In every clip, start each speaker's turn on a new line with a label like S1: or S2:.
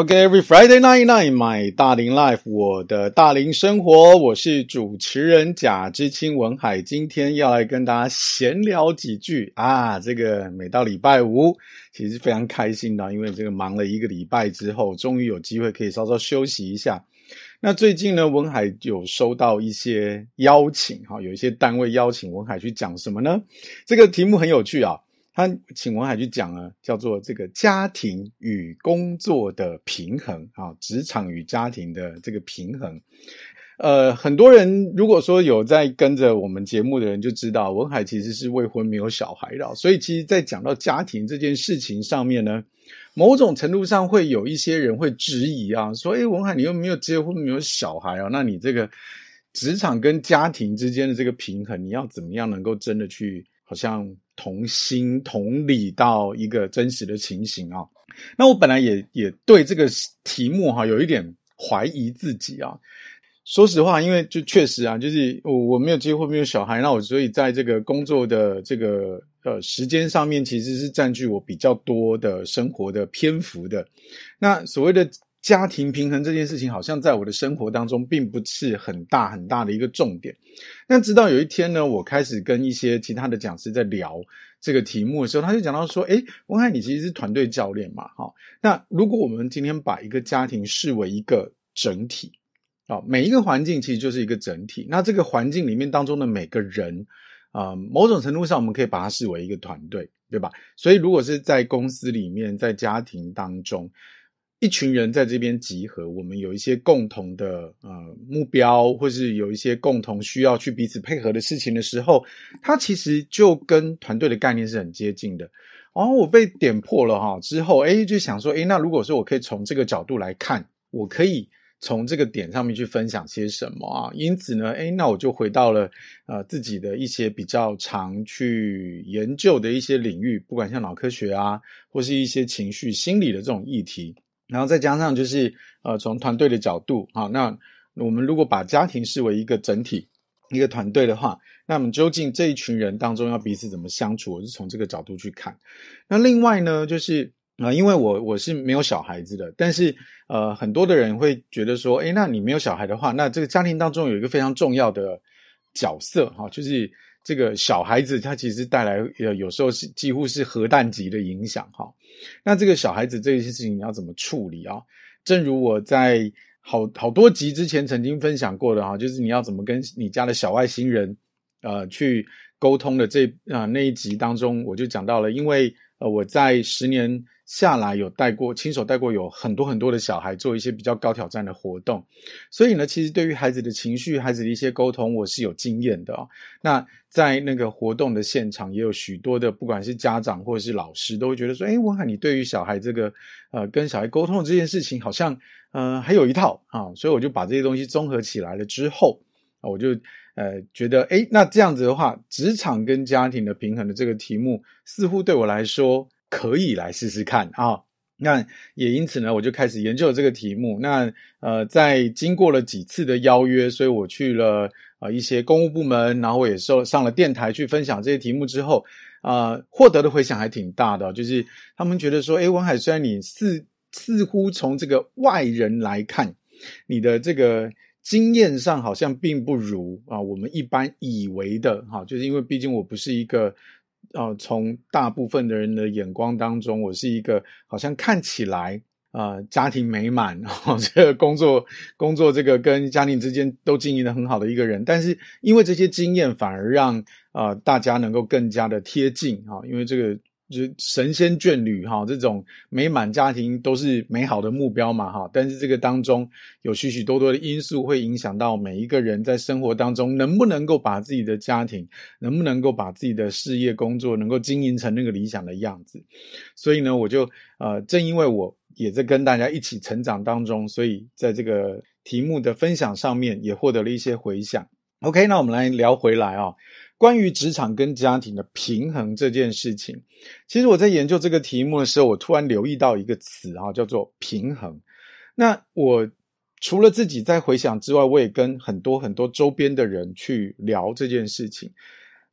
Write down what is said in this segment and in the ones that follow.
S1: OK，Every Friday night night，my 大龄 life，我的大龄生活，我是主持人贾知青文海，今天要来跟大家闲聊几句啊。这个每到礼拜五，其实非常开心的，因为这个忙了一个礼拜之后，终于有机会可以稍稍休息一下。那最近呢，文海有收到一些邀请，哈，有一些单位邀请文海去讲什么呢？这个题目很有趣啊。他请文海去讲啊，叫做这个家庭与工作的平衡啊，职场与家庭的这个平衡。呃，很多人如果说有在跟着我们节目的人就知道，文海其实是未婚没有小孩的，所以其实，在讲到家庭这件事情上面呢，某种程度上会有一些人会质疑啊，说：“哎，文海，你又没有结婚，没有小孩啊，那你这个职场跟家庭之间的这个平衡，你要怎么样能够真的去好像？”同心同理到一个真实的情形啊，那我本来也也对这个题目哈有一点怀疑自己啊。说实话，因为就确实啊，就是我我没有结婚，没有小孩，那我所以在这个工作的这个呃时间上面，其实是占据我比较多的生活的篇幅的。那所谓的。家庭平衡这件事情，好像在我的生活当中并不是很大很大的一个重点。那直到有一天呢，我开始跟一些其他的讲师在聊这个题目的时候，他就讲到说：“诶，文海，你其实是团队教练嘛，哈。那如果我们今天把一个家庭视为一个整体，啊，每一个环境其实就是一个整体。那这个环境里面当中的每个人，啊，某种程度上我们可以把它视为一个团队，对吧？所以如果是在公司里面，在家庭当中。”一群人在这边集合，我们有一些共同的呃目标，或是有一些共同需要去彼此配合的事情的时候，它其实就跟团队的概念是很接近的。然后我被点破了哈之后，诶就想说，诶那如果说我可以从这个角度来看，我可以从这个点上面去分享些什么啊？因此呢，诶那我就回到了呃自己的一些比较常去研究的一些领域，不管像脑科学啊，或是一些情绪心理的这种议题。然后再加上就是呃，从团队的角度啊，那我们如果把家庭视为一个整体、一个团队的话，那么究竟这一群人当中要彼此怎么相处？我是从这个角度去看。那另外呢，就是啊、呃，因为我我是没有小孩子的，但是呃，很多的人会觉得说，诶，那你没有小孩的话，那这个家庭当中有一个非常重要的角色哈，就是。这个小孩子他其实带来呃，有时候是几乎是核弹级的影响哈。那这个小孩子这些事情你要怎么处理啊？正如我在好好多集之前曾经分享过的哈，就是你要怎么跟你家的小外星人呃去沟通的这啊、那一集当中，我就讲到了，因为呃我在十年。下来有带过，亲手带过有很多很多的小孩做一些比较高挑战的活动，所以呢，其实对于孩子的情绪、孩子的一些沟通，我是有经验的哦。那在那个活动的现场，也有许多的，不管是家长或者是老师，都会觉得说：“诶，文海，你对于小孩这个呃跟小孩沟通的这件事情，好像呃还有一套啊。”所以我就把这些东西综合起来了之后，我就呃觉得，诶，那这样子的话，职场跟家庭的平衡的这个题目，似乎对我来说。可以来试试看啊！那也因此呢，我就开始研究了这个题目。那呃，在经过了几次的邀约，所以我去了、呃、一些公务部门，然后我也受上了电台去分享这些题目之后，啊、呃，获得的回响还挺大的。就是他们觉得说，诶，文海，虽然你似似乎从这个外人来看，你的这个经验上好像并不如啊我们一般以为的哈，就是因为毕竟我不是一个。呃，从大部分的人的眼光当中，我是一个好像看起来呃家庭美满，然后这个工作工作这个跟家庭之间都经营的很好的一个人。但是因为这些经验，反而让呃大家能够更加的贴近啊，因为这个。就是神仙眷侣哈，这种美满家庭都是美好的目标嘛哈，但是这个当中有许许多多的因素会影响到每一个人在生活当中能不能够把自己的家庭，能不能够把自己的事业工作能够经营成那个理想的样子，所以呢，我就呃，正因为我也在跟大家一起成长当中，所以在这个题目的分享上面也获得了一些回响。OK，那我们来聊回来啊。关于职场跟家庭的平衡这件事情，其实我在研究这个题目的时候，我突然留意到一个词啊，叫做平衡。那我除了自己在回想之外，我也跟很多很多周边的人去聊这件事情。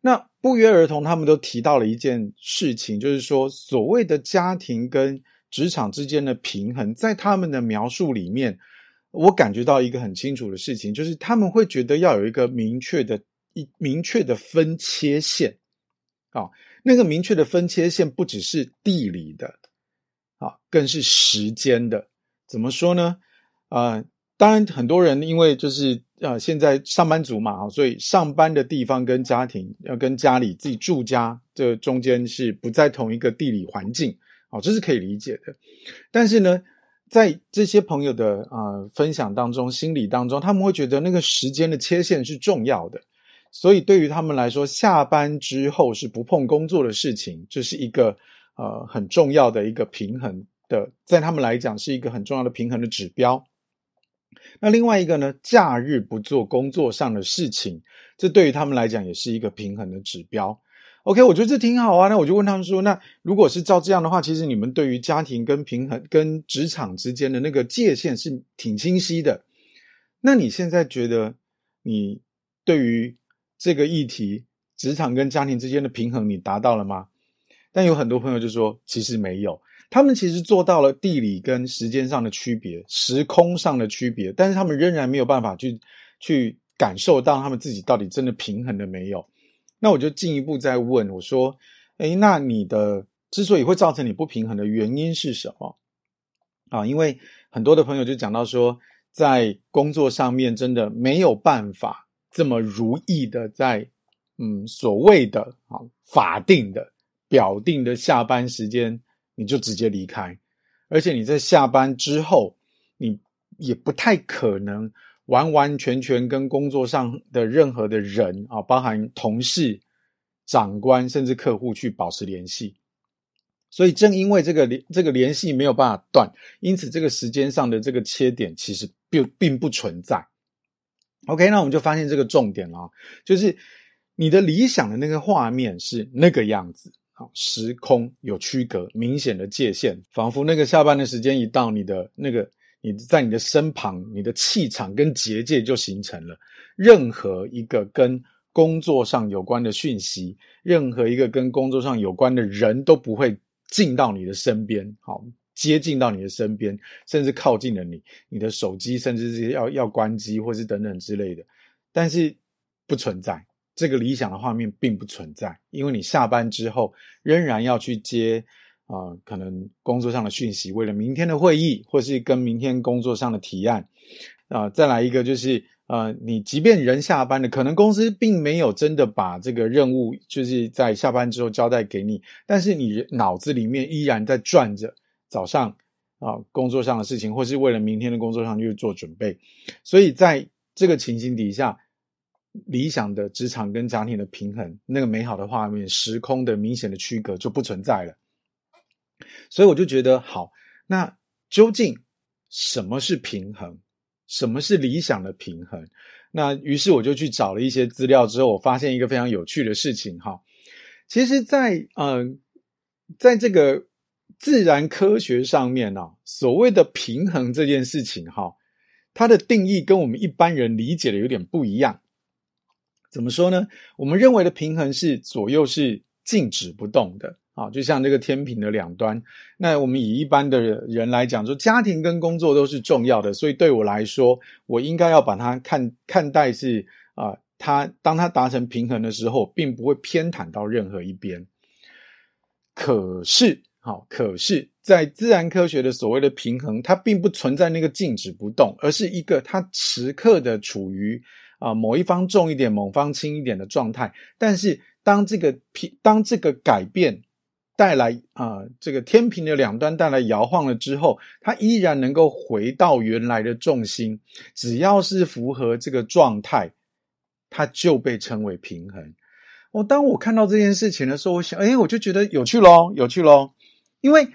S1: 那不约而同，他们都提到了一件事情，就是说所谓的家庭跟职场之间的平衡，在他们的描述里面，我感觉到一个很清楚的事情，就是他们会觉得要有一个明确的、明确的分切线。啊，那个明确的分切线不只是地理的，啊，更是时间的。怎么说呢？啊，当然很多人因为就是啊，现在上班族嘛啊，所以上班的地方跟家庭要跟家里自己住家这中间是不在同一个地理环境。好，这是可以理解的，但是呢，在这些朋友的啊、呃、分享当中，心理当中，他们会觉得那个时间的切线是重要的，所以对于他们来说，下班之后是不碰工作的事情，这是一个呃很重要的一个平衡的，在他们来讲是一个很重要的平衡的指标。那另外一个呢，假日不做工作上的事情，这对于他们来讲也是一个平衡的指标。OK，我觉得这挺好啊。那我就问他们说：“那如果是照这样的话，其实你们对于家庭跟平衡、跟职场之间的那个界限是挺清晰的。那你现在觉得你对于这个议题，职场跟家庭之间的平衡，你达到了吗？”但有很多朋友就说：“其实没有。他们其实做到了地理跟时间上的区别、时空上的区别，但是他们仍然没有办法去去感受到他们自己到底真的平衡了没有。”那我就进一步再问我说：“诶，那你的之所以会造成你不平衡的原因是什么？”啊，因为很多的朋友就讲到说，在工作上面真的没有办法这么如意的在嗯所谓的啊法定的表定的下班时间你就直接离开，而且你在下班之后你也不太可能。完完全全跟工作上的任何的人啊，包含同事、长官，甚至客户去保持联系。所以正因为这个联这个联系没有办法断，因此这个时间上的这个切点其实并并不存在。OK，那我们就发现这个重点了，就是你的理想的那个画面是那个样子，好，时空有区隔，明显的界限，仿佛那个下班的时间一到，你的那个。你在你的身旁，你的气场跟结界就形成了。任何一个跟工作上有关的讯息，任何一个跟工作上有关的人都不会进到你的身边，好，接近到你的身边，甚至靠近了你，你的手机甚至是要要关机，或是等等之类的。但是不存在这个理想的画面，并不存在，因为你下班之后仍然要去接。啊、可能工作上的讯息，为了明天的会议，或是跟明天工作上的提案，啊、再来一个就是，呃，你即便人下班了，可能公司并没有真的把这个任务就是在下班之后交代给你，但是你脑子里面依然在转着早上啊、工作上的事情，或是为了明天的工作上去做准备，所以在这个情形底下，理想的职场跟家庭的平衡，那个美好的画面，时空的明显的区隔就不存在了。所以我就觉得好，那究竟什么是平衡？什么是理想的平衡？那于是我就去找了一些资料，之后我发现一个非常有趣的事情哈。其实在，在呃，在这个自然科学上面呢，所谓的平衡这件事情哈，它的定义跟我们一般人理解的有点不一样。怎么说呢？我们认为的平衡是左右是静止不动的。啊，就像这个天平的两端。那我们以一般的人来讲，说家庭跟工作都是重要的，所以对我来说，我应该要把它看看待是啊，它当它达成平衡的时候，并不会偏袒到任何一边。可是，好，可是，在自然科学的所谓的平衡，它并不存在那个静止不动，而是一个它时刻的处于啊某一方重一点，某方轻一点的状态。但是，当这个平，当这个改变。带来啊、这个天平的两端带来摇晃了之后，它依然能够回到原来的重心。只要是符合这个状态，它就被称为平衡。哦，当我看到这件事情的时候，我想，哎，我就觉得有趣咯，有趣咯。因为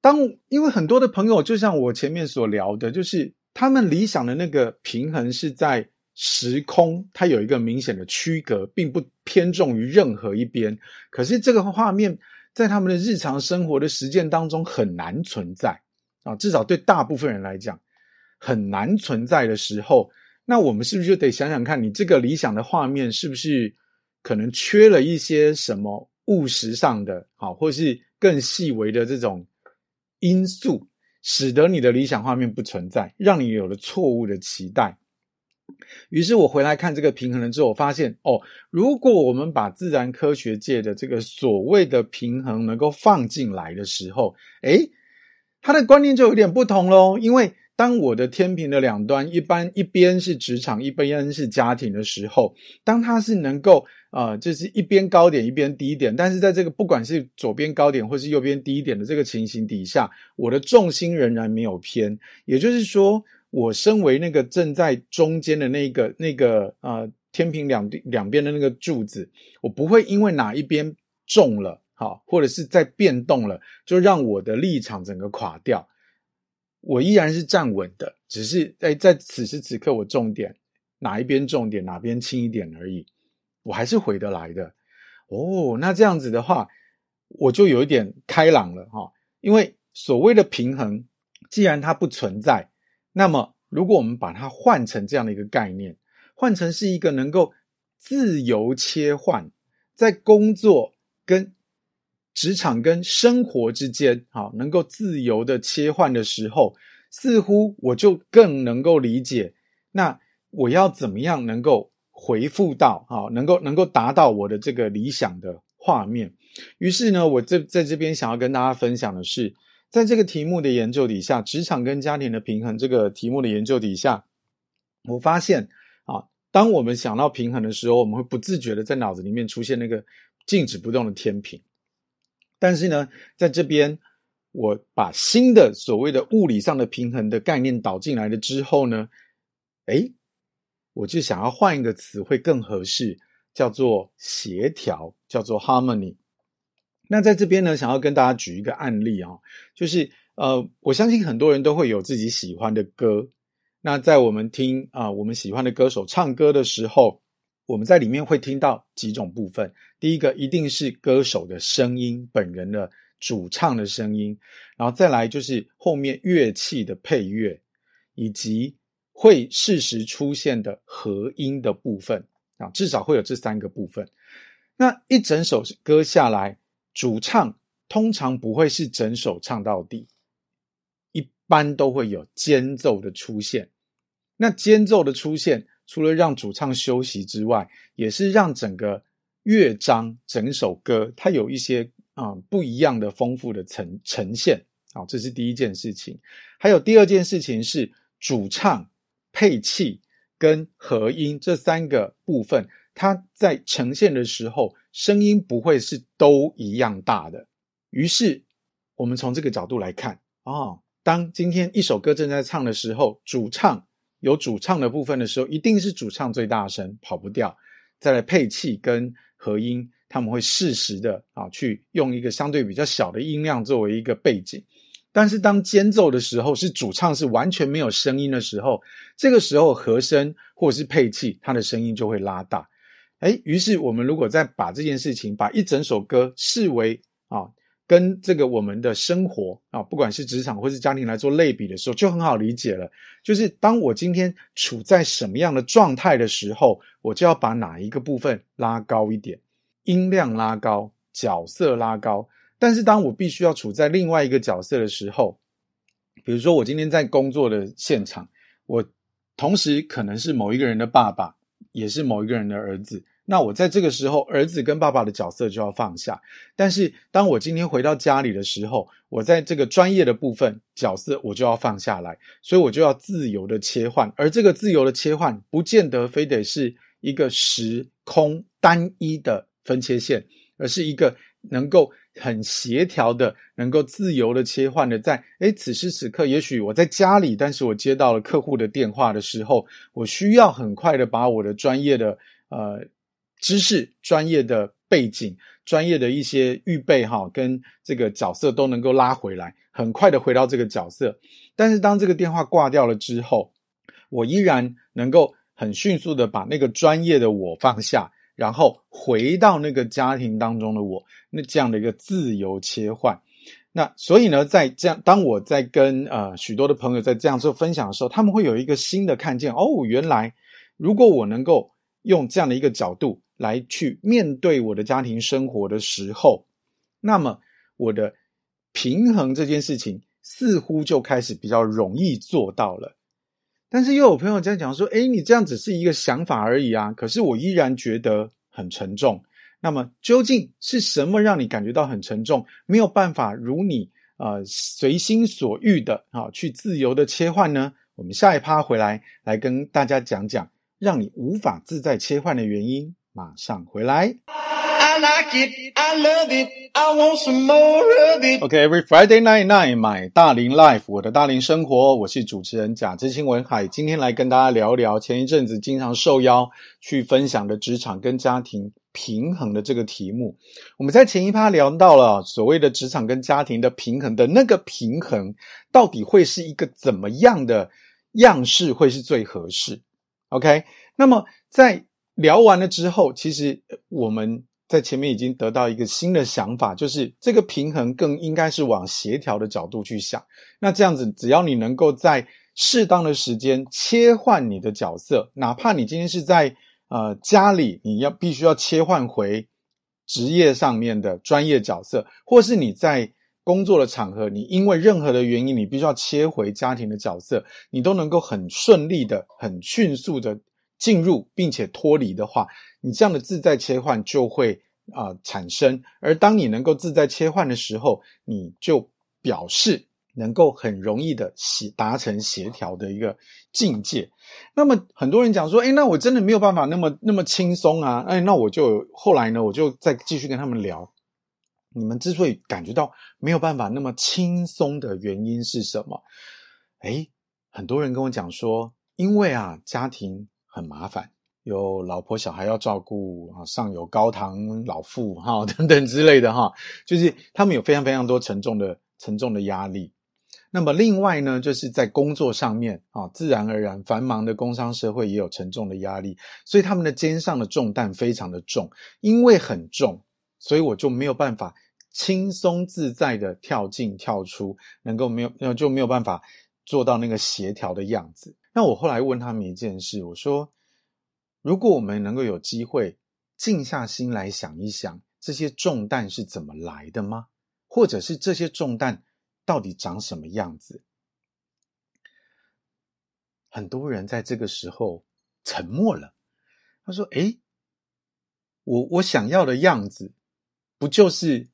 S1: 当因为很多的朋友，就像我前面所聊的，就是他们理想的那个平衡是在时空，它有一个明显的区隔，并不偏重于任何一边。可是这个画面。在他们的日常生活的实践当中很难存在啊，至少对大部分人来讲很难存在的时候，那我们是不是就得想想看，你这个理想的画面是不是可能缺了一些什么务实上的，好，或是更细微的这种因素，使得你的理想画面不存在，让你有了错误的期待。于是我回来看这个平衡了之后，我发现哦，如果我们把自然科学界的这个所谓的平衡能够放进来的时候，诶，他的观念就有点不同喽。因为当我的天平的两端，一般一边是职场，一边是家庭的时候，当它是能够呃，就是一边高点，一边低点，但是在这个不管是左边高点或是右边低点的这个情形底下，我的重心仍然没有偏，也就是说。我身为那个正在中间的那个那个呃天平两两边的那个柱子，我不会因为哪一边重了，好，或者是在变动了，就让我的立场整个垮掉。我依然是站稳的，只是在在此时此刻我重点哪一边重点哪边轻一点而已，我还是回得来的。哦，那这样子的话，我就有一点开朗了哈，因为所谓的平衡，既然它不存在。那么，如果我们把它换成这样的一个概念，换成是一个能够自由切换，在工作跟职场跟生活之间，好，能够自由的切换的时候，似乎我就更能够理解，那我要怎么样能够回复到，好，能够能够达到我的这个理想的画面。于是呢，我这在这边想要跟大家分享的是。在这个题目的研究底下，职场跟家庭的平衡这个题目的研究底下，我发现啊，当我们想到平衡的时候，我们会不自觉的在脑子里面出现那个静止不动的天平。但是呢，在这边我把新的所谓的物理上的平衡的概念导进来了之后呢，诶，我就想要换一个词会更合适，叫做协调，叫做 harmony。那在这边呢，想要跟大家举一个案例啊、哦，就是呃，我相信很多人都会有自己喜欢的歌。那在我们听啊、我们喜欢的歌手唱歌的时候，我们在里面会听到几种部分。第一个一定是歌手的声音，本人的主唱的声音，然后再来就是后面乐器的配乐，以及会适时出现的和音的部分啊，至少会有这三个部分。那一整首歌下来。主唱通常不会是整首唱到底，一般都会有间奏的出现。那间奏的出现，除了让主唱休息之外，也是让整个乐章、整首歌它有一些啊、嗯、不一样的丰富的呈呈现。好，这是第一件事情。还有第二件事情是主唱、配器跟和音这三个部分。它在呈现的时候，声音不会是都一样大的。于是，我们从这个角度来看，哦，当今天一首歌正在唱的时候，主唱有主唱的部分的时候，一定是主唱最大声，跑不掉。再来配器跟和音，他们会适时的啊，去用一个相对比较小的音量作为一个背景。但是当间奏的时候，是主唱是完全没有声音的时候，这个时候和声或者是配器，它的声音就会拉大。诶，于是我们如果再把这件事情，把一整首歌视为啊，跟这个我们的生活啊，不管是职场或是家庭来做类比的时候，就很好理解了。就是当我今天处在什么样的状态的时候，我就要把哪一个部分拉高一点，音量拉高，角色拉高。但是当我必须要处在另外一个角色的时候，比如说我今天在工作的现场，我同时可能是某一个人的爸爸，也是某一个人的儿子。那我在这个时候，儿子跟爸爸的角色就要放下。但是，当我今天回到家里的时候，我在这个专业的部分角色，我就要放下来，所以我就要自由的切换。而这个自由的切换，不见得非得是一个时空单一的分切线，而是一个能够很协调的、能够自由的切换的。在诶，此时此刻，也许我在家里，但是我接到了客户的电话的时候，我需要很快的把我的专业的呃。知识、专业的背景、专业的一些预备，哈，跟这个角色都能够拉回来，很快的回到这个角色。但是当这个电话挂掉了之后，我依然能够很迅速的把那个专业的我放下，然后回到那个家庭当中的我，那这样的一个自由切换。那所以呢，在这样，当我在跟呃许多的朋友在这样做分享的时候，他们会有一个新的看见哦，原来如果我能够用这样的一个角度。来去面对我的家庭生活的时候，那么我的平衡这件事情似乎就开始比较容易做到了。但是又有朋友在讲说：“诶，你这样只是一个想法而已啊！”可是我依然觉得很沉重。那么究竟是什么让你感觉到很沉重，没有办法如你呃随心所欲的啊去自由的切换呢？我们下一趴回来来跟大家讲讲，让你无法自在切换的原因。马上回来。I like it, I love it, I want some more of it. Okay, every Friday night night, my 大龄 life，我的大龄生活，我是主持人贾志清文海，今天来跟大家聊聊前一阵子经常受邀去分享的职场跟家庭平衡的这个题目。我们在前一趴聊到了所谓的职场跟家庭的平衡的那个平衡，到底会是一个怎么样的样式会是最合适？OK，那么在聊完了之后，其实我们。在前面已经得到一个新的想法，就是这个平衡更应该是往协调的角度去想。那这样子，只要你能够在适当的时间切换你的角色，哪怕你今天是在呃家里，你要必须要切换回职业上面的专业角色，或是你在工作的场合，你因为任何的原因，你必须要切回家庭的角色，你都能够很顺利的、很迅速的。进入并且脱离的话，你这样的自在切换就会啊、呃、产生。而当你能够自在切换的时候，你就表示能够很容易的协达成协调的一个境界。那么很多人讲说，哎，那我真的没有办法那么那么轻松啊！哎，那我就后来呢，我就再继续跟他们聊，你们之所以感觉到没有办法那么轻松的原因是什么？哎，很多人跟我讲说，因为啊家庭。很麻烦，有老婆小孩要照顾啊，上有高堂老妇哈 等等之类的哈，就是他们有非常非常多沉重的沉重的压力。那么另外呢，就是在工作上面啊，自然而然繁忙的工商社会也有沉重的压力，所以他们的肩上的重担非常的重，因为很重，所以我就没有办法轻松自在的跳进跳出，能够没有就没有办法做到那个协调的样子。那我后来问他们一件事，我说：如果我们能够有机会静下心来想一想，这些重担是怎么来的吗？或者是这些重担到底长什么样子？很多人在这个时候沉默了。他说：“诶，我我想要的样子，不就是？”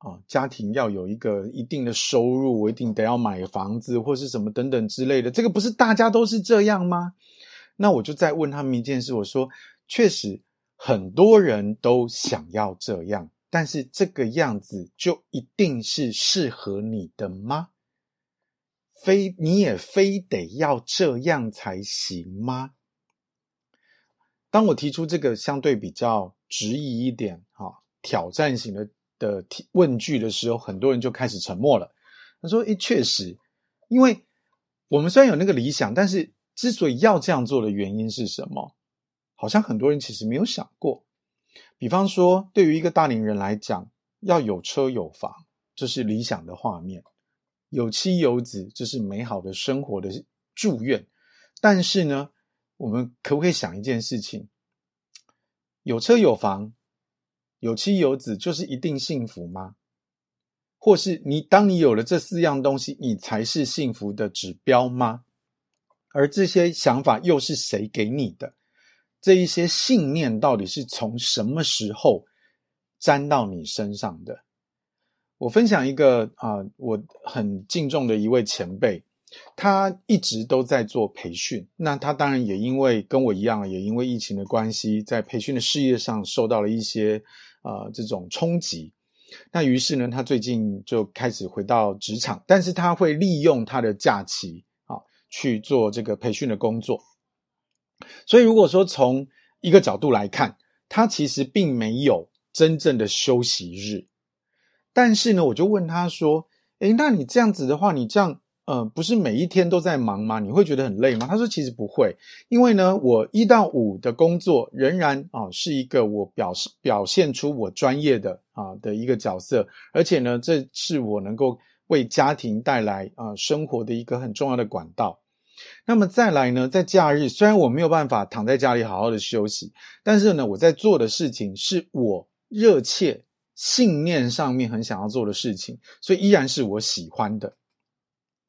S1: 哦，家庭要有一个一定的收入，我一定得要买房子或是什么等等之类的。这个不是大家都是这样吗？那我就再问他们一件事，我说：确实很多人都想要这样，但是这个样子就一定是适合你的吗？非你也非得要这样才行吗？当我提出这个相对比较质疑一点、哈、挑战型的。的提问句的时候，很多人就开始沉默了。他说：“诶，确实，因为我们虽然有那个理想，但是之所以要这样做的原因是什么？好像很多人其实没有想过。比方说，对于一个大龄人来讲，要有车有房，这是理想的画面；有妻有子，这是美好的生活的祝愿。但是呢，我们可不可以想一件事情？有车有房。”有妻有子就是一定幸福吗？或是你当你有了这四样东西，你才是幸福的指标吗？而这些想法又是谁给你的？这一些信念到底是从什么时候沾到你身上的？我分享一个啊、我很敬重的一位前辈，他一直都在做培训。那他当然也因为跟我一样，也因为疫情的关系，在培训的事业上受到了一些。呃，这种冲击，那于是呢，他最近就开始回到职场，但是他会利用他的假期啊去做这个培训的工作。所以，如果说从一个角度来看，他其实并没有真正的休息日。但是呢，我就问他说：“诶，那你这样子的话，你这样。”呃，不是每一天都在忙吗？你会觉得很累吗？他说其实不会，因为呢，我一到五的工作仍然啊、是一个我表示表现出我专业的啊、的一个角色，而且呢，这是我能够为家庭带来啊、生活的一个很重要的管道。那么再来呢，在假日虽然我没有办法躺在家里好好的休息，但是呢，我在做的事情是我热切信念上面很想要做的事情，所以依然是我喜欢的。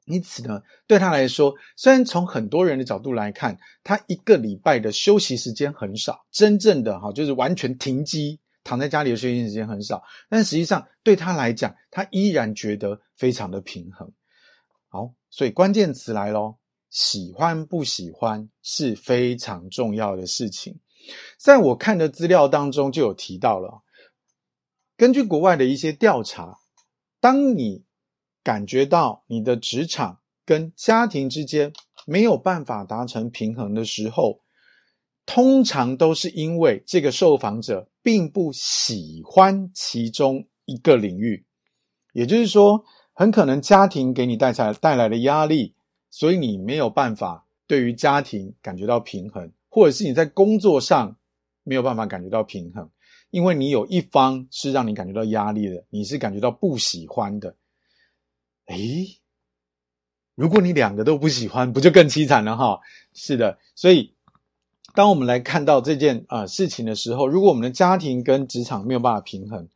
S1: 因此呢，对他来说，虽然从很多人的角度来看，他一个礼拜的休息时间很少，真正的哈就是完全停机躺在家里的休息时间很少，但实际上对他来讲，他依然觉得非常的平衡。好，所以关键词来咯，喜欢不喜欢是非常重要的事情。在我看的资料当中就有提到了，根据国外的一些调查，当你感觉到你的职场跟家庭之间没有办法达成平衡的时候，通常都是因为这个受访者并不喜欢其中一个领域，也就是说，很可能家庭给你带来带来的压力，所以你没有办法对于家庭感觉到平衡，或者是你在工作上没有办法感觉到平衡，因为你有一方是让你感觉到压力的，你是感觉到不喜欢的。诶，如果你两个都不喜欢，不就更凄惨了哈？是的，所以当我们来看到这件啊、呃、事情的时候，如果我们的家庭跟职场没有办法平衡，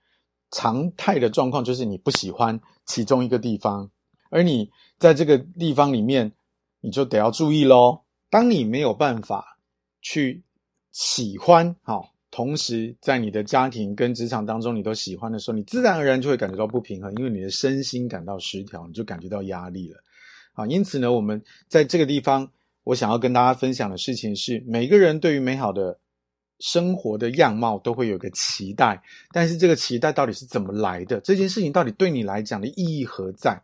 S1: 常态的状况就是你不喜欢其中一个地方，而你在这个地方里面，你就得要注意喽。当你没有办法去喜欢，好。同时，在你的家庭跟职场当中，你都喜欢的时候，你自然而然就会感觉到不平衡，因为你的身心感到失调，你就感觉到压力了。啊，因此呢，我们在这个地方，我想要跟大家分享的事情是，每个人对于美好的生活的样貌都会有个期待，但是这个期待到底是怎么来的？这件事情到底对你来讲的意义何在？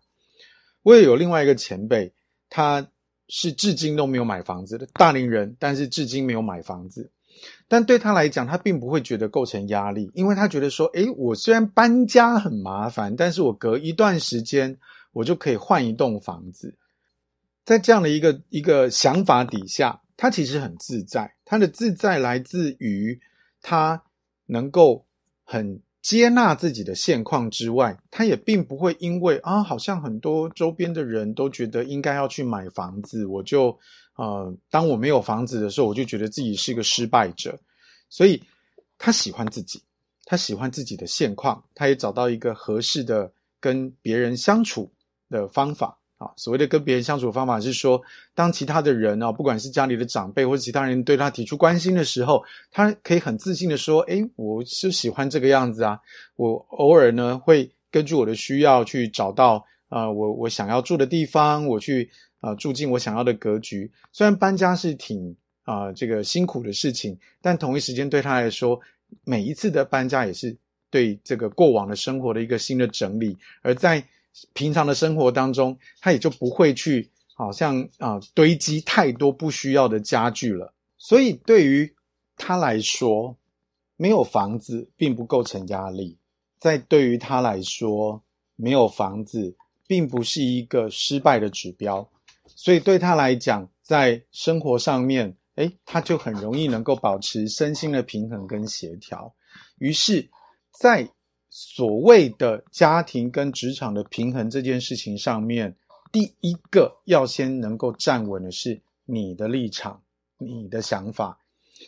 S1: 我也有另外一个前辈，他是至今都没有买房子的大龄人，但是至今没有买房子。但对他来讲，他并不会觉得构成压力，因为他觉得说，诶，我虽然搬家很麻烦，但是我隔一段时间我就可以换一栋房子。在这样的一个一个想法底下，他其实很自在。他的自在来自于他能够很接纳自己的现况之外，他也并不会因为啊，好像很多周边的人都觉得应该要去买房子，我就。呃，当我没有房子的时候，我就觉得自己是一个失败者。所以，他喜欢自己，他喜欢自己的现况，他也找到一个合适的跟别人相处的方法。啊，所谓的跟别人相处的方法是说，当其他的人啊，不管是家里的长辈或者其他人对他提出关心的时候，他可以很自信的说：“诶，我是喜欢这个样子啊，我偶尔呢会根据我的需要去找到啊，我我想要住的地方，我去。”啊、住进我想要的格局。虽然搬家是挺啊、这个辛苦的事情，但同一时间对他来说，每一次的搬家也是对这个过往的生活的一个新的整理。而在平常的生活当中，他也就不会去好像啊、堆积太多不需要的家具了。所以对于他来说，没有房子并不构成压力。在对于他来说，没有房子并不是一个失败的指标。所以对他来讲，在生活上面，诶，他就很容易能够保持身心的平衡跟协调。于是，在所谓的家庭跟职场的平衡这件事情上面，第一个要先能够站稳的是你的立场、你的想法。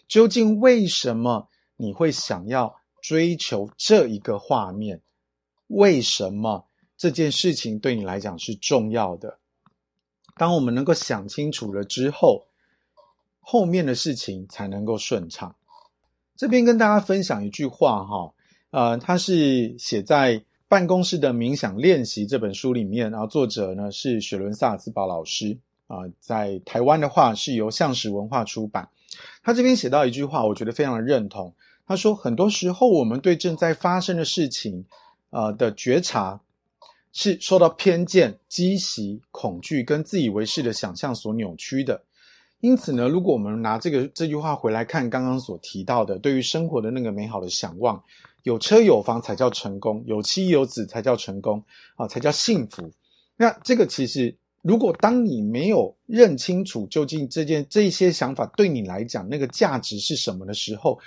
S1: 究竟为什么你会想要追求这一个画面？为什么这件事情对你来讲是重要的？当我们能够想清楚了之后，后面的事情才能够顺畅。这边跟大家分享一句话哈，呃，它是写在《办公室的冥想练习》这本书里面，然后作者呢是雪伦萨兹堡老师啊，在台湾的话是由橡实文化出版。他这边写到一句话，我觉得非常的认同。他说，很多时候我们对正在发生的事情，呃的觉察。是受到偏见、讥袭、恐惧跟自以为是的想象所扭曲的。因此呢，如果我们拿这个这句话回来看刚刚所提到的，对于生活的那个美好的想望，有车有房才叫成功，有妻有子才叫成功啊，才叫幸福。那这个其实，如果当你没有认清楚究竟这件这些想法对你来讲那个价值是什么的时候，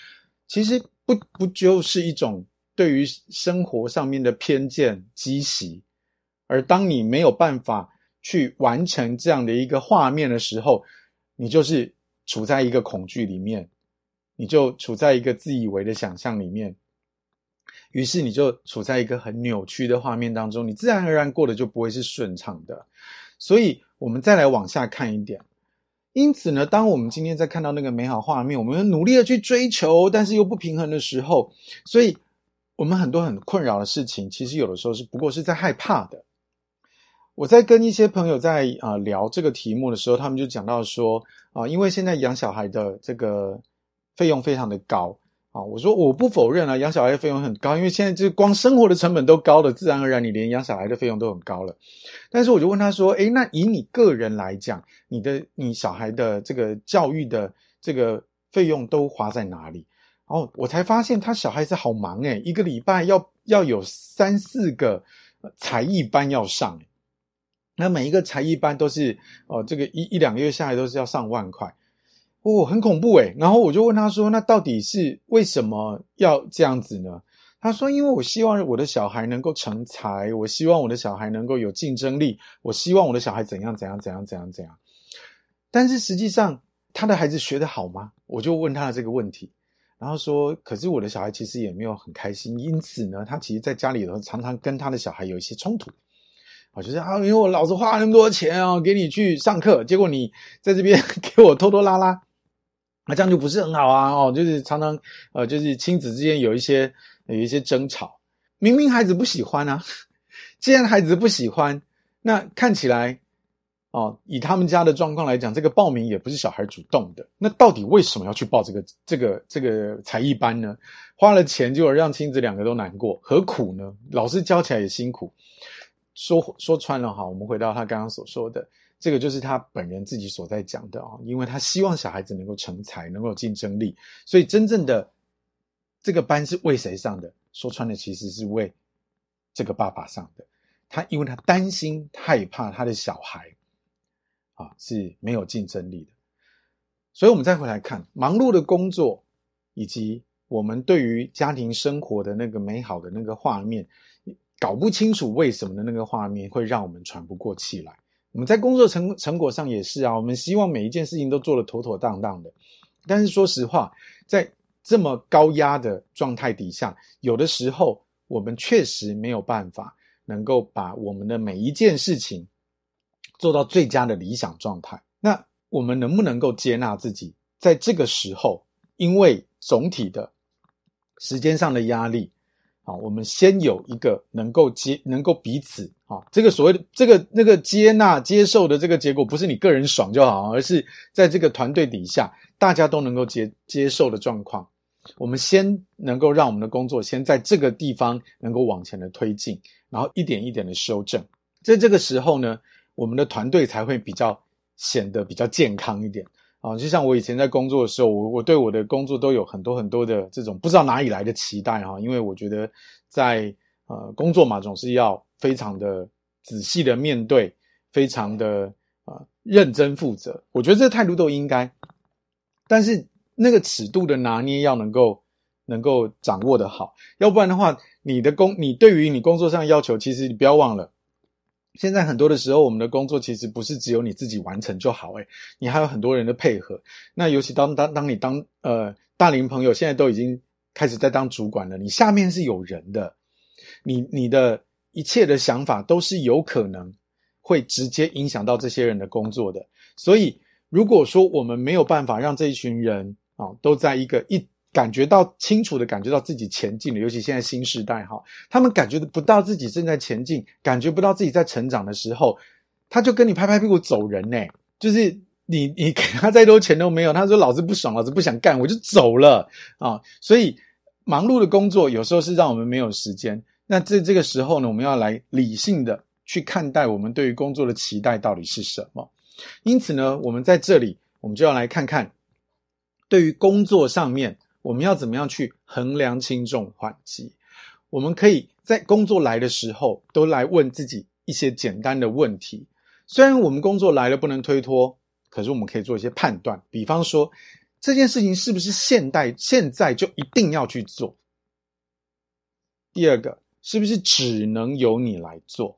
S1: 其实不不就是一种对于生活上面的偏见、讥袭。而当你没有办法去完成这样的一个画面的时候，你就是处在一个恐惧里面，你就处在一个自以为的想象里面，于是你就处在一个很扭曲的画面当中，你自然而然过得就不会是顺畅的。所以我们再来往下看一点。因此呢，当我们今天在看到那个美好画面，我们努力的去追求，但是又不平衡的时候，所以我们很多很困扰的事情，其实有的时候是不过是在害怕的。我在跟一些朋友在啊、聊这个题目的时候，他们就讲到说啊、因为现在养小孩的这个费用非常的高啊，我说我不否认啊，养小孩的费用很高，因为现在就是光生活的成本都高了，自然而然你连养小孩的费用都很高了。但是我就问他说，诶，那以你个人来讲，你的你小孩的这个教育的这个费用都花在哪里？然后我才发现他小孩子好忙诶，一个礼拜要要有三四个才艺班要上。那每一个才艺班都是，哦，这个一一两个月下来都是要上万块，哦，很恐怖诶。然后我就问他说：“那到底是为什么要这样子呢？”他说：“因为我希望我的小孩能够成才，我希望我的小孩能够有竞争力，我希望我的小孩怎样怎样怎样怎样怎样。但是实际上，他的孩子学得好吗？”我就问他的这个问题，然后说：“可是我的小孩其实也没有很开心，因此呢，他其实在家里头常常跟他的小孩有一些冲突。”我就是啊，因为我老子花那么多钱啊，给你去上课，结果你在这边 给我拖拖拉拉，那这样就不是很好啊。哦，就是常常呃，就是亲子之间有一些有一些争吵，明明孩子不喜欢啊，既然孩子不喜欢，那看起来哦，以他们家的状况来讲，这个报名也不是小孩主动的，那到底为什么要去报这个这个这个才艺班呢？花了钱就让亲子两个都难过，何苦呢？老师教起来也辛苦。说说穿了哈，我们回到他刚刚所说的，这个就是他本人自己所在讲的啊，因为他希望小孩子能够成才，能够有竞争力，所以真正的这个班是为谁上的？说穿了，其实是为这个爸爸上的。他因为他担心、害怕他的小孩啊是没有竞争力的，所以我们再回来看忙碌的工作，以及我们对于家庭生活的那个美好的那个画面。搞不清楚为什么的那个画面会让我们喘不过气来。我们在工作成成果上也是啊，我们希望每一件事情都做得妥妥当当的。但是说实话，在这么高压的状态底下，有的时候我们确实没有办法能够把我们的每一件事情做到最佳的理想状态。那我们能不能够接纳自己，在这个时候，因为总体的时间上的压力？啊，我们先有一个能够接、能够彼此啊，这个所谓的这个那个接纳、接受的这个结果，不是你个人爽就好，而是在这个团队底下，大家都能够接接受的状况。我们先能够让我们的工作先在这个地方能够往前的推进，然后一点一点的修正。在这个时候呢，我们的团队才会比较显得比较健康一点。啊，就像我以前在工作的时候，我我对我的工作都有很多很多的这种不知道哪里来的期待哈，因为我觉得在呃工作嘛，总是要非常的仔细的面对，非常的啊、呃、认真负责。我觉得这态度都应该，但是那个尺度的拿捏要能够能够掌握得好，要不然的话，你的工你对于你工作上要求，其实你不要忘了。现在很多的时候，我们的工作其实不是只有你自己完成就好，诶，你还有很多人的配合。那尤其当当当你当呃大龄朋友，现在都已经开始在当主管了，你下面是有人的，你你的一切的想法都是有可能会直接影响到这些人的工作的。所以，如果说我们没有办法让这一群人啊都在一个一。感觉到清楚的感觉到自己前进了，尤其现在新时代哈，他们感觉不到自己正在前进，感觉不到自己在成长的时候，他就跟你拍拍屁股走人呢。就是你你给他再多钱都没有，他说老子不爽，老子不想干，我就走了啊。所以忙碌的工作有时候是让我们没有时间。那这这个时候呢，我们要来理性的去看待我们对于工作的期待到底是什么。因此呢，我们在这里我们就要来看看对于工作上面。我们要怎么样去衡量轻重缓急？我们可以在工作来的时候，都来问自己一些简单的问题。虽然我们工作来了不能推脱，可是我们可以做一些判断。比方说，这件事情是不是现代现在就一定要去做？第二个，是不是只能由你来做？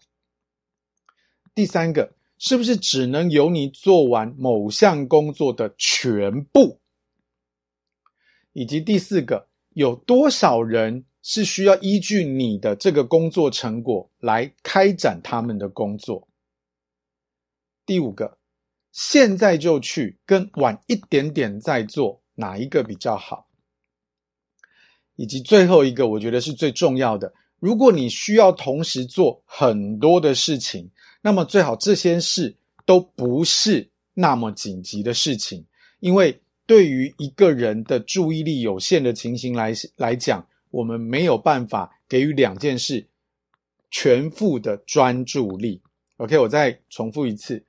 S1: 第三个，是不是只能由你做完某项工作的全部？以及第四个，有多少人是需要依据你的这个工作成果来开展他们的工作？第五个，现在就去跟晚一点点再做，哪一个比较好？以及最后一个，我觉得是最重要的。如果你需要同时做很多的事情，那么最好这些事都不是那么紧急的事情，因为对于一个人的注意力有限的情形来来讲，我们没有办法给予两件事全副的专注力。OK，我再重复一次，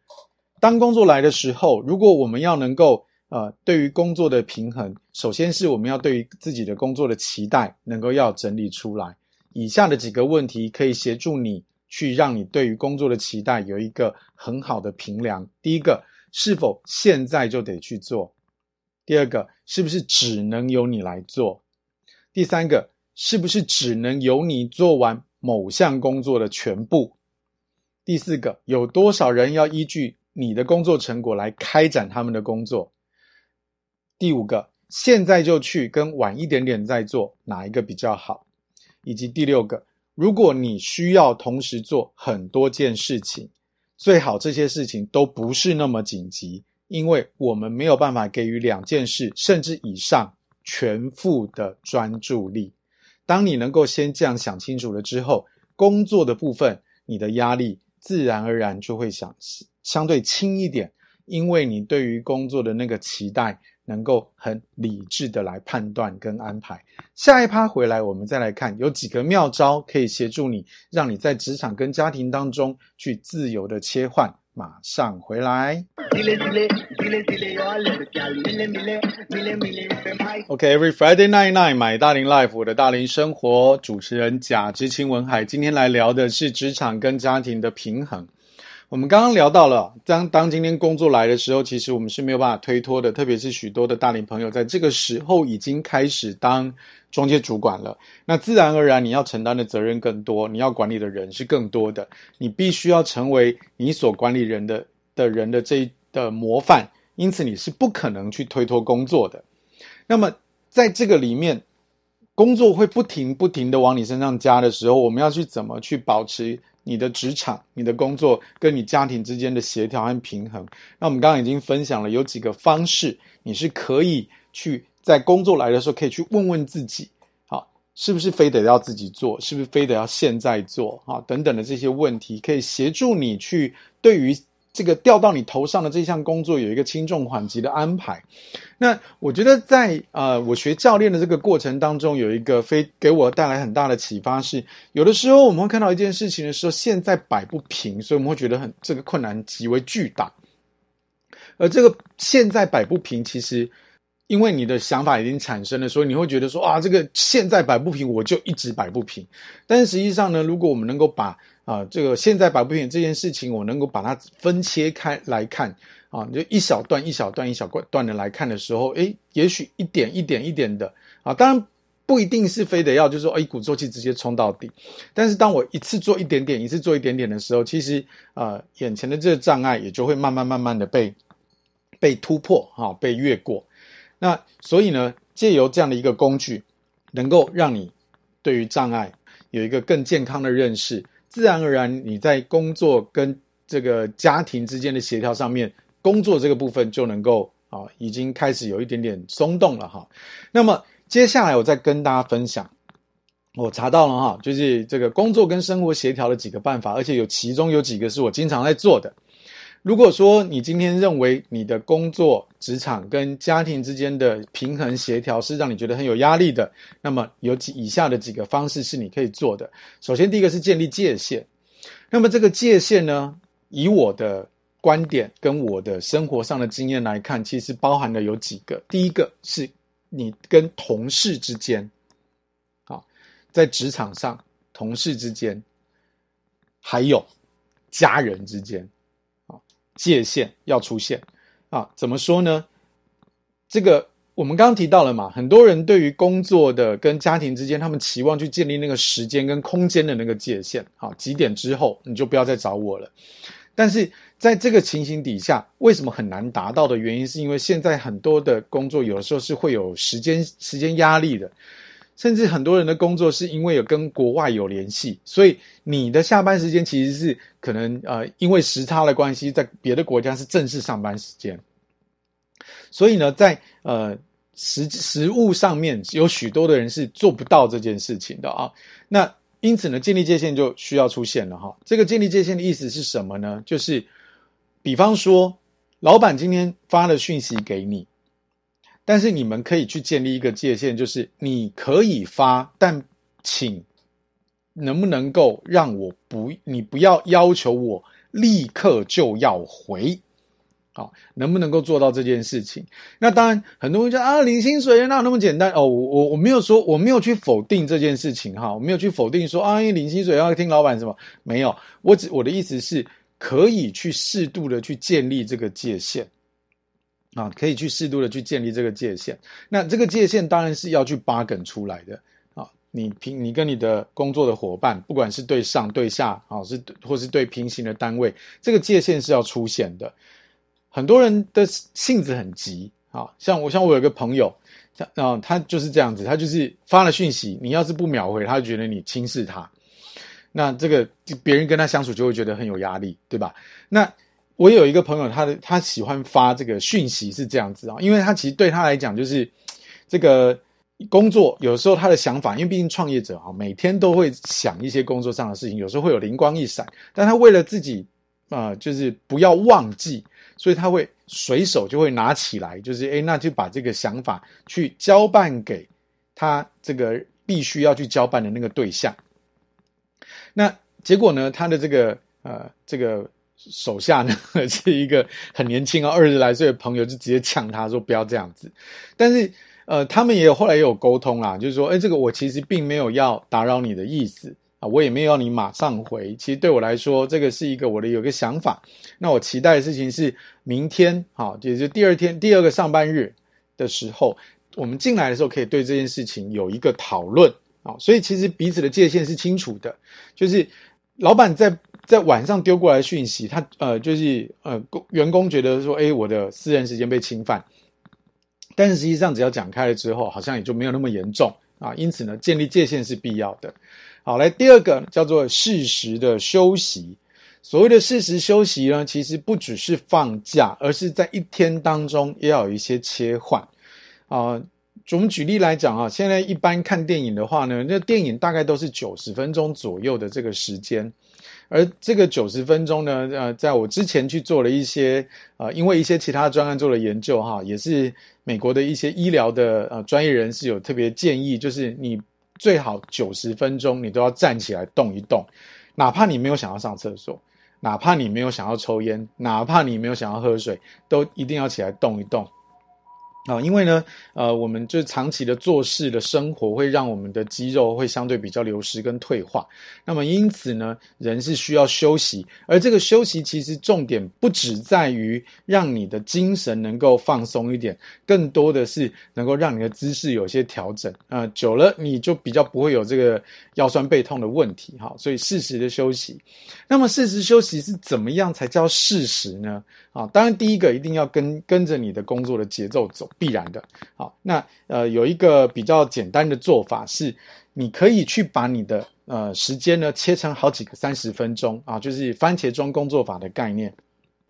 S1: 当工作来的时候，如果我们要能够呃，对于工作的平衡，首先是我们要对于自己的工作的期待能够要整理出来。以下的几个问题可以协助你去让你对于工作的期待有一个很好的评量。第一个，是否现在就得去做？第二个，是不是只能由你来做？第三个，是不是只能由你做完某项工作的全部？第四个，有多少人要依据你的工作成果来开展他们的工作？第五个，现在就去跟晚一点点再做，哪一个比较好？以及第六个，如果你需要同时做很多件事情，最好这些事情都不是那么紧急，因为我们没有办法给予两件事甚至以上全副的专注力。当你能够先这样想清楚了之后，工作的部分你的压力自然而然就会想相对轻一点，因为你对于工作的那个期待。能够很理智的来判断跟安排。下一趴回来，我们再来看有几个妙招可以协助你，让你在职场跟家庭当中去自由的切换。马上回来。OK，Every Friday night night，买大龄 Life，我的大龄生活，主持人贾之清文海，今天来聊的是职场跟家庭的平衡。我们刚刚聊到了，当当今天工作来的时候，其实我们是没有办法推脱的。特别是许多的大龄朋友，在这个时候已经开始当中介主管了。那自然而然，你要承担的责任更多，你要管理的人是更多的。你必须要成为你所管理人的的人的这一的模范，因此你是不可能去推脱工作的。那么在这个里面，工作会不停不停的往你身上加的时候，我们要去怎么去保持？你的职场、你的工作跟你家庭之间的协调和平衡，那我们刚刚已经分享了有几个方式，你是可以去在工作来的时候可以去问问自己，好，是不是非得要自己做，是不是非得要现在做，啊，等等的这些问题，可以协助你去对于。这个掉到你头上的这项工作有一个轻重缓急的安排。那我觉得在呃我学教练的这个过程当中，有一个非给我带来很大的启发是，有的时候我们会看到一件事情的时候，现在摆不平，所以我们会觉得很这个困难极为巨大。而这个现在摆不平，其实因为你的想法已经产生了，所以你会觉得说啊，这个现在摆不平，我就一直摆不平。但是实际上呢，如果我们能够把啊，这个现在摆不平这件事情，我能够把它分切开来看啊，就一小段一小段一小段的来看的时候，诶，也许一点一点一点的啊，当然不一定是非得要就是说一鼓作气直接冲到底，但是当我一次做一点点，一次做一点点的时候，其实啊，眼前的这个障碍也就会慢慢慢慢的被被突破哈，被越过。那所以呢，借由这样的一个工具，能够让你对于障碍有一个更健康的认识。自然而然，你在工作跟这个家庭之间的协调上面，工作这个部分就能够啊，已经开始有一点点松动了哈。那么接下来我再跟大家分享，我查到了哈，就是这个工作跟生活协调的几个办法，而且有其中有几个是我经常在做的。如果说你今天认为你的工作职场跟家庭之间的平衡协调是让你觉得很有压力的，那么有几以下的几个方式是你可以做的。首先，第一个是建立界限。那么这个界限呢，以我的观点跟我的生活上的经验来看，其实包含了有几个。第一个是你跟同事之间，啊，在职场上同事之间，还有家人之间。界限要出现啊？怎么说呢？这个我们刚刚提到了嘛，很多人对于工作的跟家庭之间，他们期望去建立那个时间跟空间的那个界限。好，几点之后你就不要再找我了。但是在这个情形底下，为什么很难达到的原因，是因为现在很多的工作有的时候是会有时间时间压力的。甚至很多人的工作是因为有跟国外有联系，所以你的下班时间其实是可能呃因为时差的关系，在别的国家是正式上班时间。所以呢，在呃实实务上面，有许多的人是做不到这件事情的啊。那因此呢，建立界限就需要出现了哈。这个建立界限的意思是什么呢？就是比方说，老板今天发了讯息给你。但是你们可以去建立一个界限，就是你可以发，但请能不能够让我不，你不要要求我立刻就要回，好，能不能够做到这件事情？那当然，很多人说啊，领薪水哪有那么简单？哦，我我我没有说，我没有去否定这件事情哈，我没有去否定说啊，因为领薪水要听老板什么？没有，我只我的意思是，可以去适度的去建立这个界限。啊，可以去适度的去建立这个界限。那这个界限当然是要去 bargain 出来的啊。你平，你跟你的工作的伙伴，不管是对上对下啊，是或是对平行的单位，这个界限是要出现的。很多人的性子很急啊，像我，像我有个朋友，像啊，他就是这样子，他就是发了讯息，你要是不秒回，他就觉得你轻视他。那这个别人跟他相处就会觉得很有压力，对吧？那。我有一个朋友，他的他喜欢发这个讯息是这样子啊，因为他其实对他来讲就是这个工作有时候他的想法，因为毕竟创业者啊，每天都会想一些工作上的事情，有时候会有灵光一闪，但他为了自己啊、就是不要忘记，所以他会随手就会拿起来，就是诶，那就把这个想法去交办给他这个必须要去交办的那个对象。那结果呢，他的这个呃这个。手下呢 是一个很年轻啊，二十来岁的朋友，就直接呛他说不要这样子。但是呃，他们也有后来也有沟通啦，就是说，哎，这个我其实并没有要打扰你的意思啊，我也没有要你马上回。其实对我来说，这个是一个我的有个想法。那我期待的事情是明天，好，也就第二天第二个上班日的时候，我们进来的时候可以对这件事情有一个讨论啊。所以其实彼此的界限是清楚的，就是老板在。在晚上丢过来讯息，他呃就是呃工员工觉得说，哎，我的私人时间被侵犯，但是实际上只要讲开了之后，好像也就没有那么严重啊。因此呢，建立界限是必要的。好，来第二个叫做适时的休息。所谓的适时休息呢，其实不只是放假，而是在一天当中也要有一些切换啊。我们举例来讲啊，现在一般看电影的话呢，那电影大概都是九十分钟左右的这个时间。而这个九十分钟呢，呃，在我之前去做了一些，呃，因为一些其他专案做了研究哈，也是美国的一些医疗的呃专业人士有特别建议，就是你最好九十分钟你都要站起来动一动，哪怕你没有想要上厕所，哪怕你没有想要抽烟，哪怕你没有想要喝水，都一定要起来动一动。啊，因为呢，呃，我们就长期的做事的生活，会让我们的肌肉会相对比较流失跟退化。那么因此呢，人是需要休息，而这个休息其实重点不只在于让你的精神能够放松一点，更多的是能够让你的姿势有些调整。啊、久了你就比较不会有这个腰酸背痛的问题。哈，所以适时的休息。那么适时休息是怎么样才叫适时呢？啊，当然第一个一定要跟跟着你的工作的节奏走。必然的，好，那呃有一个比较简单的做法是，你可以去把你的呃时间呢切成好几个三十分钟啊，就是番茄钟工作法的概念。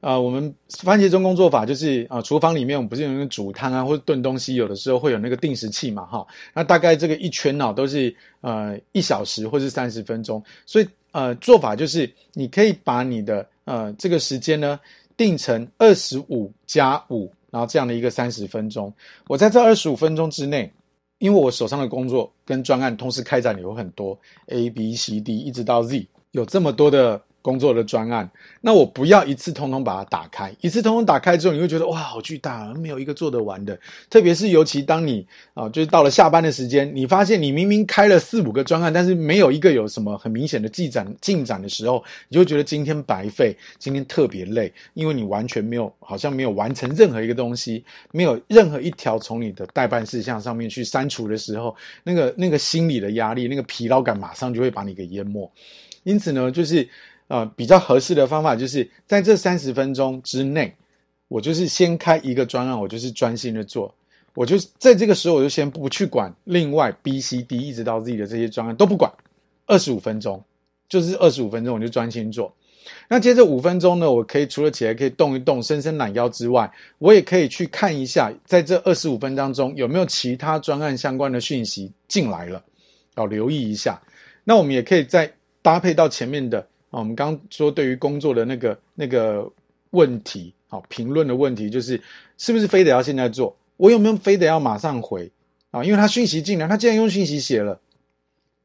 S1: 呃，我们番茄钟工作法就是啊，厨房里面我们不是有那个煮汤啊或者炖东西，有的时候会有那个定时器嘛，哈，那大概这个一圈呢、啊、都是呃一小时或是三十分钟，所以呃做法就是你可以把你的呃这个时间呢定成二十五加五。然后这样的一个三十分钟，我在这二十五分钟之内，因为我手上的工作跟专案同时开展有很多 A B C D 一直到 Z，有这么多的。工作的专案，那我不要一次通通把它打开，一次通通打开之后，你会觉得哇，好巨大，没有一个做得完的。特别是尤其当你啊，就是到了下班的时间，你发现你明明开了四五个专案，但是没有一个有什么很明显的进展进展的时候，你就觉得今天白费，今天特别累，因为你完全没有，好像没有完成任何一个东西，没有任何一条从你的待办事项上面去删除的时候，那个那个心理的压力，那个疲劳感马上就会把你给淹没。因此呢，就是。呃，比较合适的方法就是在这三十分钟之内，我就是先开一个专案，我就是专心的做。我就在这个时候，我就先不去管另外 B、C、D 一直到 Z 的这些专案都不管，二十五分钟，就是二十五分钟，我就专心做。那接着五分钟呢，我可以除了起来可以动一动、伸伸懒腰之外，我也可以去看一下，在这二十五分当中有没有其他专案相关的讯息进来了，要留意一下。那我们也可以再搭配到前面的啊，我们刚说对于工作的那个那个问题，好，评论的问题，就是是不是非得要现在做？我有没有非得要马上回啊？因为他讯息进来，他既然用讯息写了，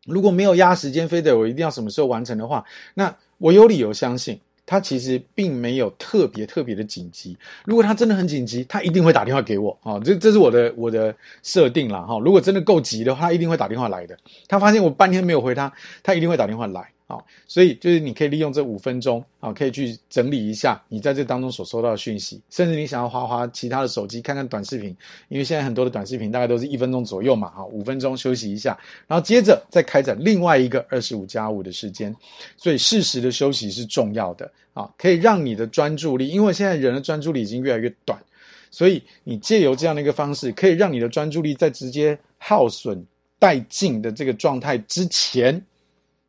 S1: 如果没有压时间，非得我一定要什么时候完成的话，那我有理由相信他其实并没有特别特别的紧急。如果他真的很紧急，他一定会打电话给我啊！这这是我的我的设定啦哈。如果真的够急的话，他一定会打电话来的。他发现我半天没有回他，他一定会打电话来。好，所以就是你可以利用这五分钟啊，可以去整理一下你在这当中所收到的讯息，甚至你想要滑滑其他的手机看看短视频，因为现在很多的短视频大概都是一分钟左右嘛，哈，五分钟休息一下，然后接着再开展另外一个二十五加五的时间，所以适时的休息是重要的啊，可以让你的专注力，因为现在人的专注力已经越来越短，所以你借由这样的一个方式，可以让你的专注力在直接耗损殆尽的这个状态之前。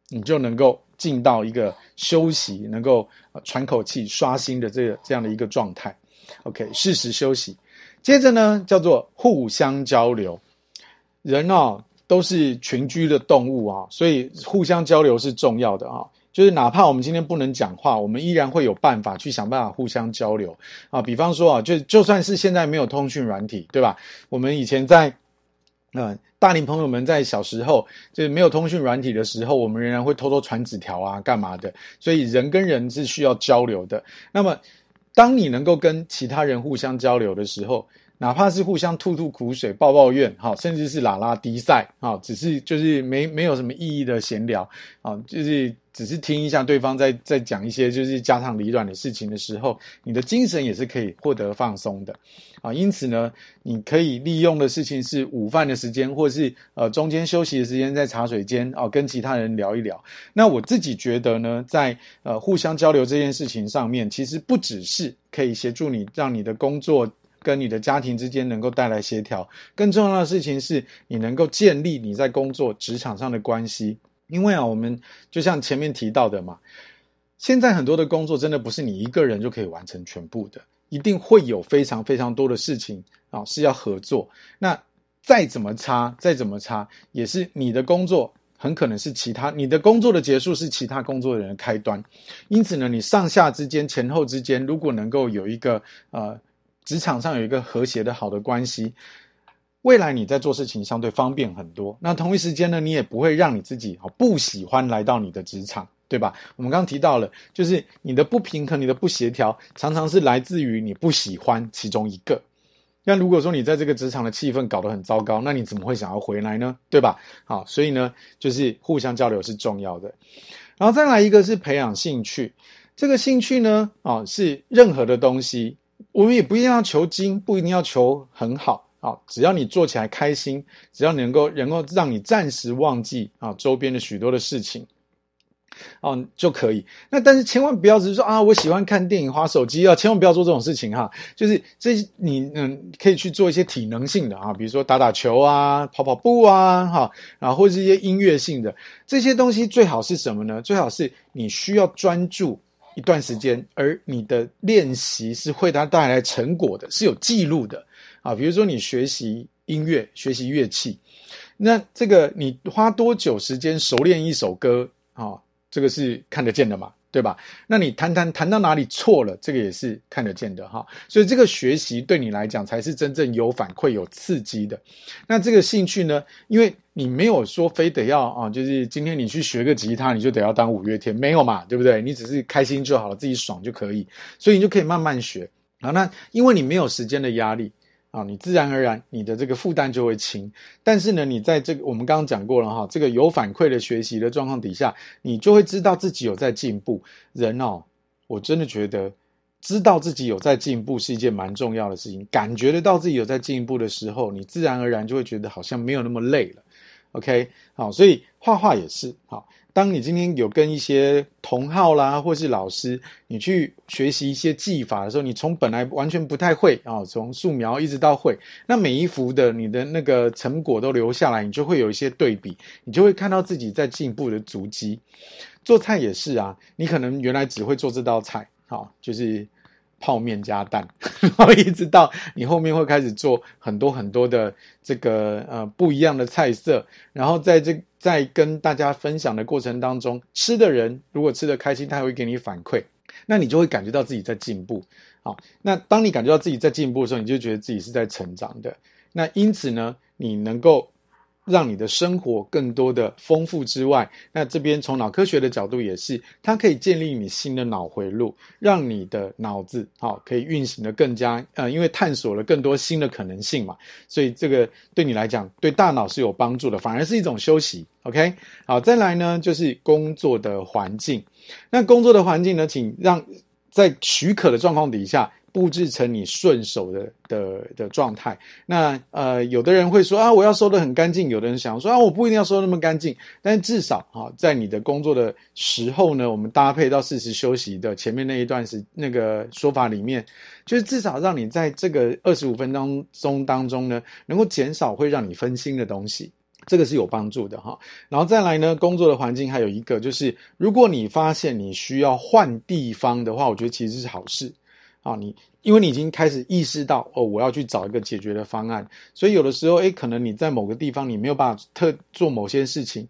S1: 你就能够进到一个休息，能够喘口气、刷新的这个这样的一个状态。OK，适时休息。接着呢，叫做互相交流。人啊，都是群居的动物啊，所以互相交流是重要的啊。就是哪怕我们今天不能讲话，我们依然会有办法去想办法互相交流啊。比方说啊，就就算是现在没有通讯软体，对吧？我们以前在。嗯，大龄朋友们在小时候就是没有通讯软体的时候，我们仍然会偷偷传纸条啊，干嘛的？所以人跟人是需要交流的。那么，当你能够跟其他人互相交流的时候，哪怕是互相吐吐苦水、抱抱怨，哈，甚至是拉拉低赛，啊，只是就是没没有什么意义的闲聊，啊，就是只是听一下对方在在讲一些就是家长里短的事情的时候，你的精神也是可以获得放松的，啊，因此呢，你可以利用的事情是午饭的时间，或是呃中间休息的时间，在茶水间啊，跟其他人聊一聊。那我自己觉得呢，在呃互相交流这件事情上面，其实不只是可以协助你让你的工作。跟你的家庭之间能够带来协调，更重要的事情是你能够建立你在工作职场上的关系。因为啊，我们就像前面提到的嘛，现在很多的工作真的不是你一个人就可以完成全部的，一定会有非常非常多的事情啊是要合作。那再怎么差，再怎么差，也是你的工作很可能是其他你的工作的结束是其他工作的人的开端。因此呢，你上下之间、前后之间，如果能够有一个呃。职场上有一个和谐的好的关系，未来你在做事情相对方便很多。那同一时间呢，你也不会让你自己不喜欢来到你的职场，对吧？我们刚刚提到了，就是你的不平衡、你的不协调，常常是来自于你不喜欢其中一个。那如果说你在这个职场的气氛搞得很糟糕，那你怎么会想要回来呢？对吧？好，所以呢，就是互相交流是重要的。然后再来一个是培养兴趣，这个兴趣呢，啊，是任何的东西。我们也不一定要求精，不一定要求很好啊，只要你做起来开心，只要你能够能够让你暂时忘记啊周边的许多的事情，哦就可以。那但是千万不要只是说啊，我喜欢看电影、花手机啊，千万不要做这种事情哈。就是这你嗯可以去做一些体能性的啊，比如说打打球啊、跑跑步啊，哈，然后或者是一些音乐性的这些东西，最好是什么呢？最好是你需要专注。一段时间，而你的练习是会它带来成果的，是有记录的啊。比如说你学习音乐、学习乐器，那这个你花多久时间熟练一首歌啊？这个是看得见的嘛。对吧？那你弹弹弹到哪里错了，这个也是看得见的哈。所以这个学习对你来讲才是真正有反馈、有刺激的。那这个兴趣呢？因为你没有说非得要啊，就是今天你去学个吉他，你就得要当五月天，没有嘛，对不对？你只是开心就好了，自己爽就可以。所以你就可以慢慢学。好，那因为你没有时间的压力。啊，你自然而然你的这个负担就会轻，但是呢，你在这个我们刚刚讲过了哈，这个有反馈的学习的状况底下，你就会知道自己有在进步。人哦，我真的觉得知道自己有在进步是一件蛮重要的事情。感觉得到自己有在进步的时候，你自然而然就会觉得好像没有那么累了。OK，好，所以画画也是，好。当你今天有跟一些同好啦，或是老师，你去学习一些技法的时候，你从本来完全不太会啊，从素描一直到会，那每一幅的你的那个成果都留下来，你就会有一些对比，你就会看到自己在进步的足迹。做菜也是啊，你可能原来只会做这道菜，好，就是。泡面加蛋，然后一直到你后面会开始做很多很多的这个呃不一样的菜色，然后在这在跟大家分享的过程当中，吃的人如果吃的开心，他会给你反馈，那你就会感觉到自己在进步。好，那当你感觉到自己在进步的时候，你就觉得自己是在成长的。那因此呢，你能够。让你的生活更多的丰富之外，那这边从脑科学的角度也是，它可以建立你新的脑回路，让你的脑子好可以运行的更加呃，因为探索了更多新的可能性嘛，所以这个对你来讲对大脑是有帮助的，反而是一种休息。OK，好，再来呢就是工作的环境，那工作的环境呢，请让在许可的状况底下。布置成你顺手的的的状态。那呃，有的人会说啊，我要收得很干净。有的人想说啊，我不一定要收那么干净。但至少啊，在你的工作的时候呢，我们搭配到适时休息的前面那一段时那个说法里面，就是至少让你在这个二十五分钟中当中呢，能够减少会让你分心的东西，这个是有帮助的哈。然后再来呢，工作的环境还有一个就是，如果你发现你需要换地方的话，我觉得其实是好事。啊，你因为你已经开始意识到哦，我要去找一个解决的方案，所以有的时候，诶，可能你在某个地方你没有办法特做某些事情，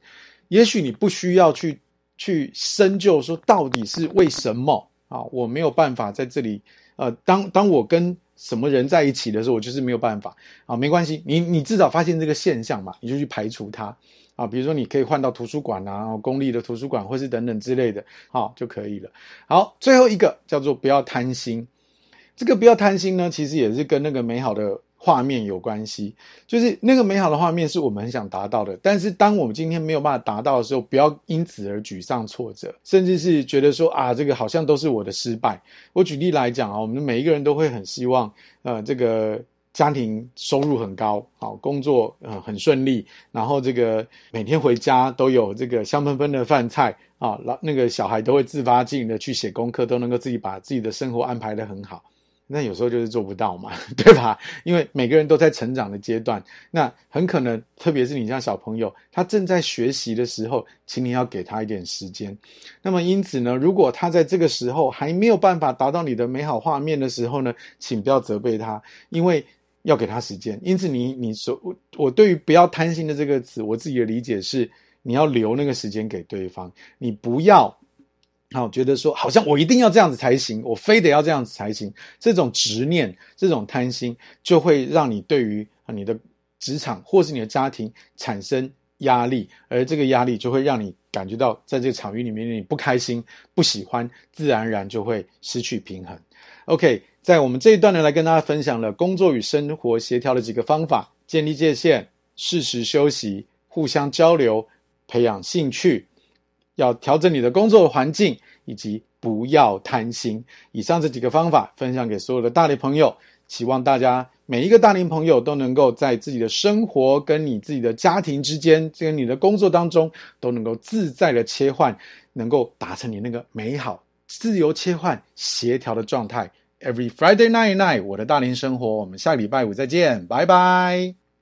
S1: 也许你不需要去去深究说到底是为什么啊，我没有办法在这里，呃，当当我跟什么人在一起的时候，我就是没有办法啊，没关系，你你至少发现这个现象嘛，你就去排除它啊，比如说你可以换到图书馆啊，公立的图书馆或是等等之类的，好就可以了。好，最后一个叫做不要贪心。这个不要贪心呢，其实也是跟那个美好的画面有关系。就是那个美好的画面是我们很想达到的，但是当我们今天没有办法达到的时候，不要因此而沮丧挫折，甚至是觉得说啊，这个好像都是我的失败。我举例来讲啊，我们每一个人都会很希望，呃，这个家庭收入很高，好，工作呃很顺利，然后这个每天回家都有这个香喷喷的饭菜啊，老那个小孩都会自发性的去写功课，都能够自己把自己的生活安排得很好。那有时候就是做不到嘛，对吧？因为每个人都在成长的阶段，那很可能，特别是你像小朋友，他正在学习的时候，请你要给他一点时间。那么因此呢，如果他在这个时候还没有办法达到你的美好画面的时候呢，请不要责备他，因为要给他时间。因此你，你你说我对于不要贪心的这个词，我自己的理解是，你要留那个时间给对方，你不要。好，觉得说好像我一定要这样子才行，我非得要这样子才行。这种执念，这种贪心，就会让你对于你的职场或是你的家庭产生压力，而这个压力就会让你感觉到在这个场域里面你不开心、不喜欢，自然而然就会失去平衡。OK，在我们这一段呢，来跟大家分享了工作与生活协调的几个方法：建立界限、适时休息、互相交流、培养兴趣。要调整你的工作环境，以及不要贪心。以上这几个方法分享给所有的大龄朋友，希望大家每一个大龄朋友都能够在自己的生活跟你自己的家庭之间，跟你的工作当中，都能够自在的切换，能够达成你那个美好、自由切换、协调的状态。Every Friday night night，我的大龄生活，我们下礼拜五再见，拜拜。